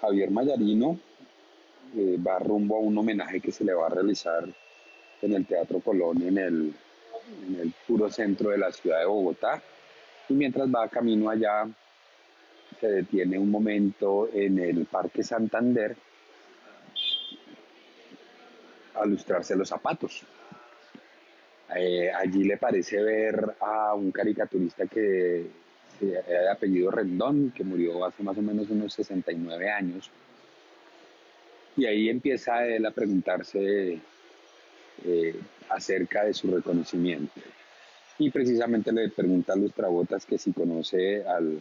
Javier Mayarino eh, va rumbo a un homenaje que se le va a realizar en el Teatro Colón, en el, en el puro centro de la ciudad de Bogotá. Y mientras va camino allá, se detiene un momento en el Parque Santander a lustrarse los zapatos. Eh, allí le parece ver a un caricaturista que de apellido Rendón, que murió hace más o menos unos 69 años. Y ahí empieza él a preguntarse eh, acerca de su reconocimiento. Y precisamente le pregunta a Lustrabotas que si conoce al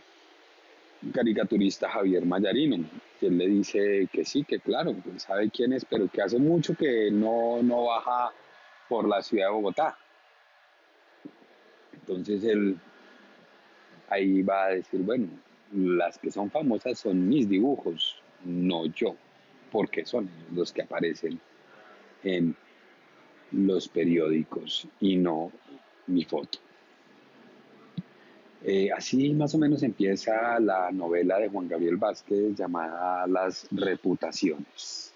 caricaturista Javier Mayarino. Y él le dice que sí, que claro, que sabe quién es, pero que hace mucho que no, no baja por la ciudad de Bogotá. Entonces él ahí va a decir, bueno, las que son famosas son mis dibujos, no yo, porque son los que aparecen en los periódicos y no mi foto. Eh, así más o menos empieza la novela de Juan Gabriel Vázquez llamada Las reputaciones.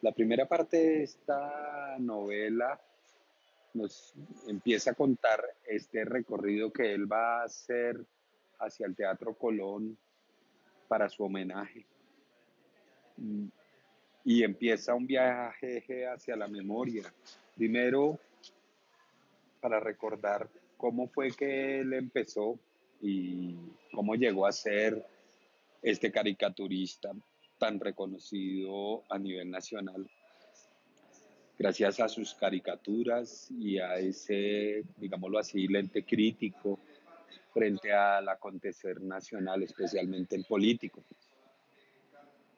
La primera parte de esta novela nos empieza a contar este recorrido que él va a hacer hacia el Teatro Colón para su homenaje. Y empieza un viaje hacia la memoria. Primero, para recordar cómo fue que él empezó y cómo llegó a ser este caricaturista tan reconocido a nivel nacional gracias a sus caricaturas y a ese, digámoslo así, lente crítico frente al acontecer nacional, especialmente el político.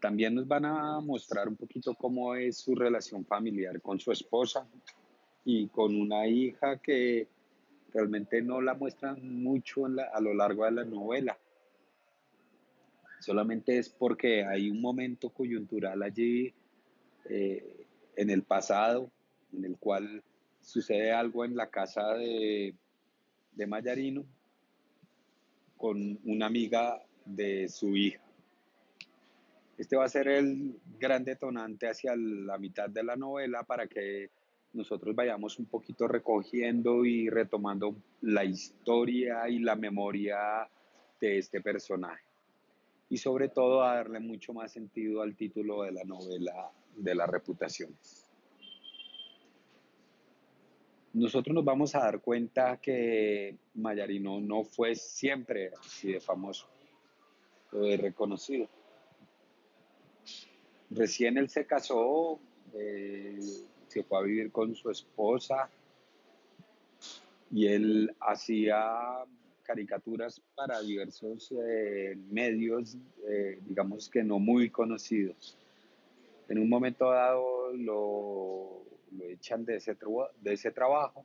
También nos van a mostrar un poquito cómo es su relación familiar con su esposa y con una hija que realmente no la muestran mucho a lo largo de la novela. Solamente es porque hay un momento coyuntural allí eh, en el pasado, en el cual sucede algo en la casa de, de Mayarino con una amiga de su hija. Este va a ser el gran detonante hacia la mitad de la novela para que nosotros vayamos un poquito recogiendo y retomando la historia y la memoria de este personaje. Y sobre todo a darle mucho más sentido al título de la novela de las reputaciones. Nosotros nos vamos a dar cuenta que Mayarino no fue siempre así de famoso o de reconocido. Recién él se casó, eh, se fue a vivir con su esposa y él hacía caricaturas para diversos eh, medios, eh, digamos que no muy conocidos en un momento dado lo, echan de ese, de ese trabajo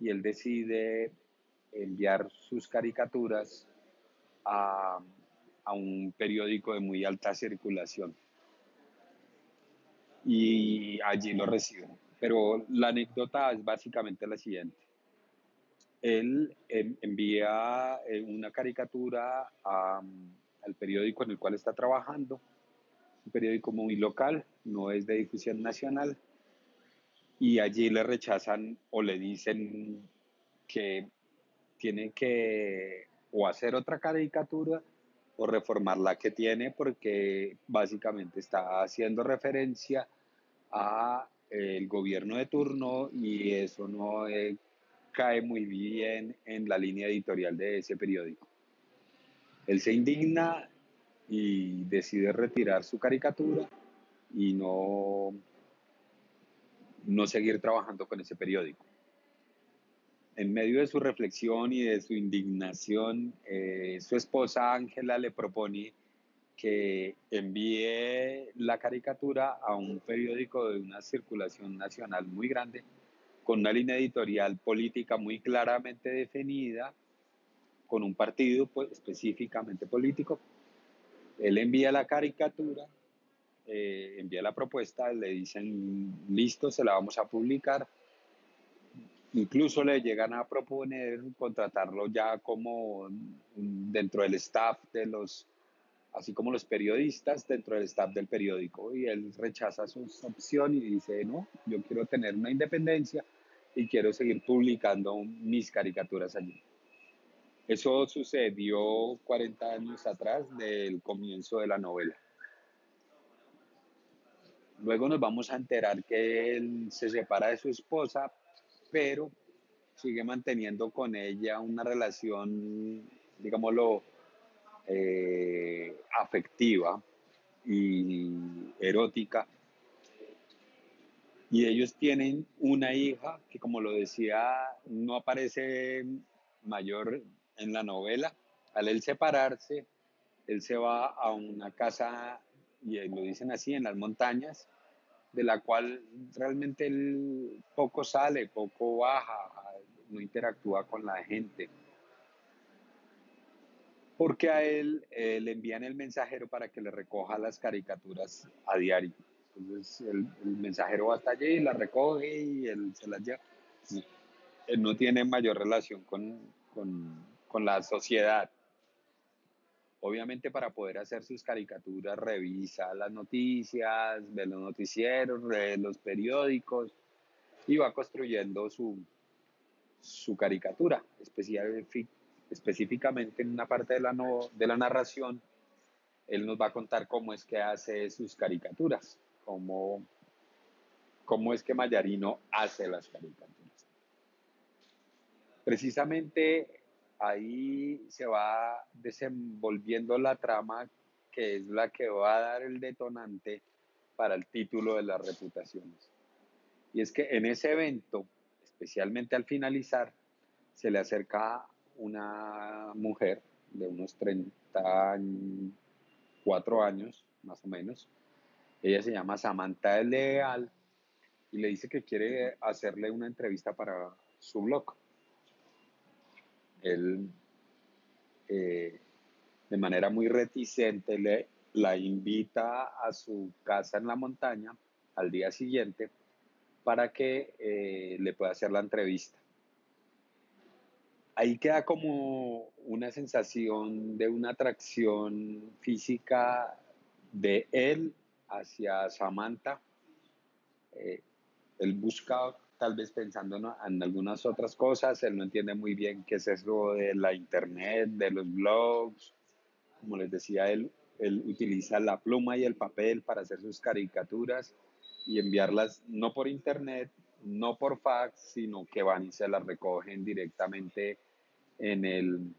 y él decide enviar sus caricaturas a, a un periódico de muy alta circulación. Y allí lo reciben. Pero la anécdota es básicamente la siguiente. Él envía eh, una caricatura al periódico en el cual está trabajando. Un periódico muy local, no es de difusión nacional, y allí le rechazan o le dicen que tiene que o hacer otra caricatura o reformar la que tiene porque básicamente está haciendo referencia a el gobierno de turno y eso no eh, cae muy bien en la línea editorial de ese periódico. Él se indigna y decide retirar su caricatura y no, no seguir trabajando con ese periódico. En medio de su reflexión y de su indignación, eh, su esposa Ángela le propone que envíe la caricatura a un periódico de una circulación nacional muy grande, con una línea editorial política muy claramente definida, con un partido pues, específicamente político, él envía la caricatura, eh, envía la propuesta, le dicen, listo, se la vamos a publicar. Incluso le llegan a proponer contratarlo ya como dentro del staff de los así como los periodistas dentro del staff del periódico. Y él rechaza su opción y dice, no, yo quiero tener una independencia y quiero seguir publicando mis caricaturas allí. Eso sucedió 40 años atrás del comienzo de la novela. Luego nos vamos a enterar que él se separa de su esposa, pero sigue manteniendo con ella una relación, digámoslo, eh, afectiva y erótica. Y ellos tienen una hija que, como lo decía, no aparece mayor en la novela. Al él separarse, él se va a una casa, y lo dicen así, en las montañas, de la cual realmente él poco sale, poco baja, no interactúa con la gente porque a él eh, le envían el mensajero para que le recoja las caricaturas a diario. Entonces el, mensajero va hasta allí, y las recoge y él se las lleva. Él no tiene mayor relación con, con, con la sociedad. Obviamente para poder hacer sus caricaturas revisa las noticias, ve los noticieros, ve los periódicos y va construyendo su, su caricatura, especialmente específicamente en una parte de la, de la narración, él nos va a contar cómo es que hace sus caricaturas, cómo, cómo es que Mayarino hace las caricaturas. Precisamente ahí se va desenvolviendo la trama que es la que va a dar el detonante para el título de las reputaciones. Y es que en ese evento, especialmente al finalizar, se le acerca una mujer de unos 34 años, más o menos. Ella se llama Samantha Leal y le dice que quiere hacerle una entrevista para su blog. Él, eh, de manera muy reticente, le, la invita a su casa en la montaña al día siguiente para que eh, le pueda hacer la entrevista ahí queda como una sensación de una atracción física de él hacia Samantha. Eh, él busca, tal vez pensando en, algunas otras cosas, él no entiende muy bien qué es eso de la internet, de los blogs. Como les decía, él, él utiliza la pluma y el papel para hacer sus caricaturas y enviarlas no por internet, no por fax, sino que van y se las recogen directamente en el,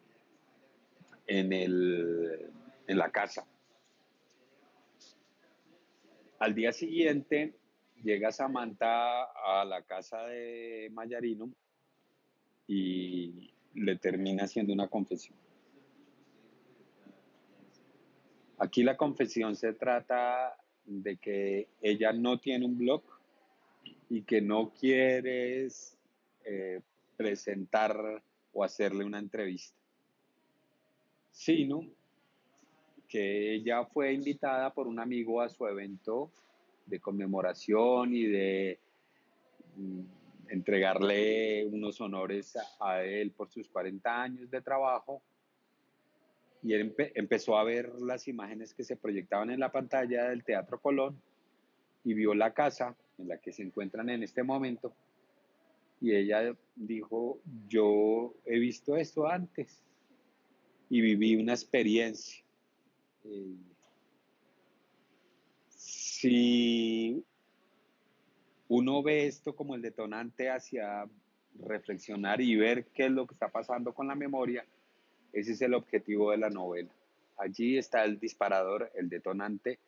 en el, en la casa. Al día siguiente llega Samantha a la casa de Mayarino y le termina haciendo una confesión. Aquí la confesión se trata de que ella no tiene un blog y que no quiere eh, presentar o hacerle una entrevista, que ella fue invitada por un amigo a su evento de conmemoración y de mm, entregarle unos honores a, él por sus 40 años de trabajo. Y él empezó a ver las imágenes que se proyectaban en la pantalla del Teatro Colón y vio la casa en la que se encuentran en este momento y ella dijo, yo he visto esto antes y viví una experiencia. Eh, si uno ve esto como el detonante hacia reflexionar y ver qué es lo que está pasando con la memoria, ese es el objetivo de la novela. Allí está el disparador, el detonante,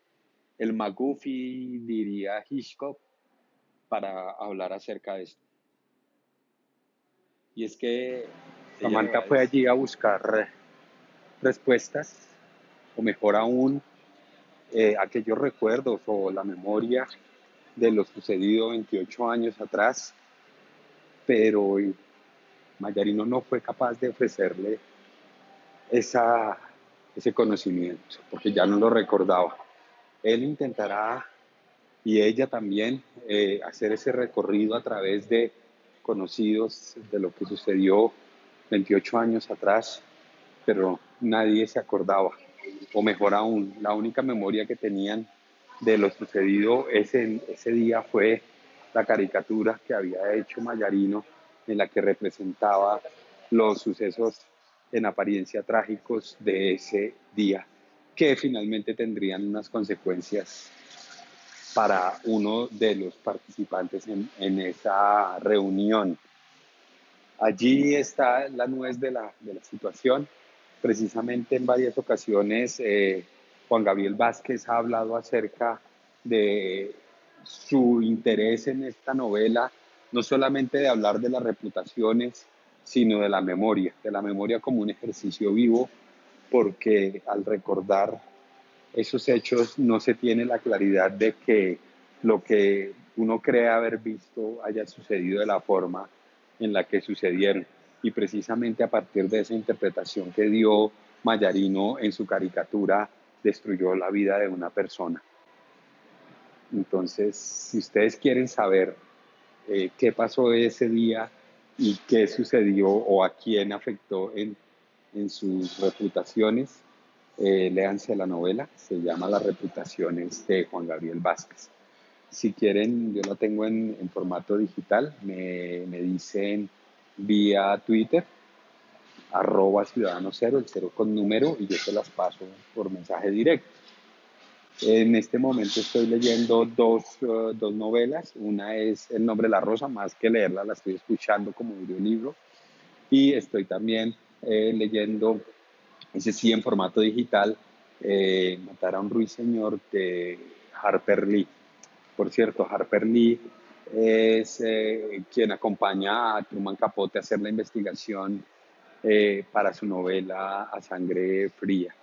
el McGuffey, diría Hitchcock, para hablar acerca de esto. Y es que Samantha fue allí a buscar respuestas, o mejor aún, eh, aquellos recuerdos o la memoria de lo sucedido 28 años atrás, pero Mayarino no fue capaz de ofrecerle esa, ese conocimiento, porque ya no lo recordaba. Él intentará, y ella también, eh, hacer ese recorrido a través de conocidos de lo que sucedió 28 años atrás, pero nadie se acordaba. O mejor aún, la única memoria que tenían de lo sucedido ese, ese día fue la caricatura que había hecho Mayarino en la que representaba los sucesos en apariencia trágicos de ese día, que finalmente tendrían unas consecuencias para uno de los participantes en, en esa reunión. Allí está la nuez de la, de la situación. Precisamente en varias ocasiones eh, Juan Gabriel Vázquez ha hablado acerca de su interés en esta novela, no solamente de hablar de las reputaciones, sino de la memoria, de la memoria como un ejercicio vivo, porque al recordar esos hechos no se tiene la claridad de que lo que uno cree haber visto haya sucedido de la forma en la que sucedieron. Y precisamente a partir de esa interpretación que dio Mayarino en su caricatura, destruyó la vida de una persona. Entonces, si ustedes quieren saber eh, qué pasó ese día y qué sucedió o a quién afectó en, en sus reputaciones, eh, léanse la novela, se llama Las reputaciones de Juan Gabriel Vázquez. Si quieren, yo la tengo en, en formato digital, me, me, dicen vía Twitter, arroba ciudadano cero, el cero con número, y yo se las paso por mensaje directo. En este momento estoy leyendo dos, uh, dos, novelas. Una es El nombre de la rosa, más que leerla, la estoy escuchando como audiolibro. Y estoy también eh, leyendo, ese sí en formato digital, eh, Matar a un ruiseñor de Harper Lee. Por cierto, Harper Lee es eh, quien acompaña a Truman Capote a hacer la investigación eh, para su novela A Sangre Fría.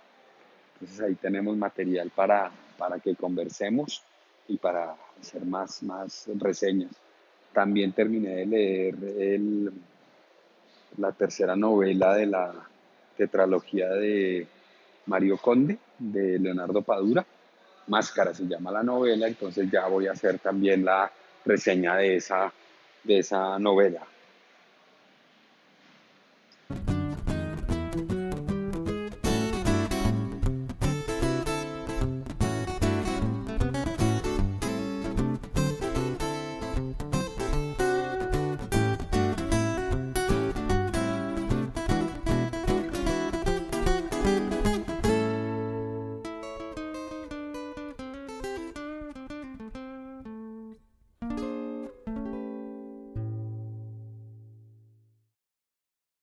Entonces ahí tenemos material para, para que conversemos y para hacer más, más reseñas. También terminé de leer el, la tercera novela de la tetralogía de Mario Conde, de Leonardo Padura. Máscara se llama la novela, entonces ya voy a hacer también la reseña de esa, de esa novela.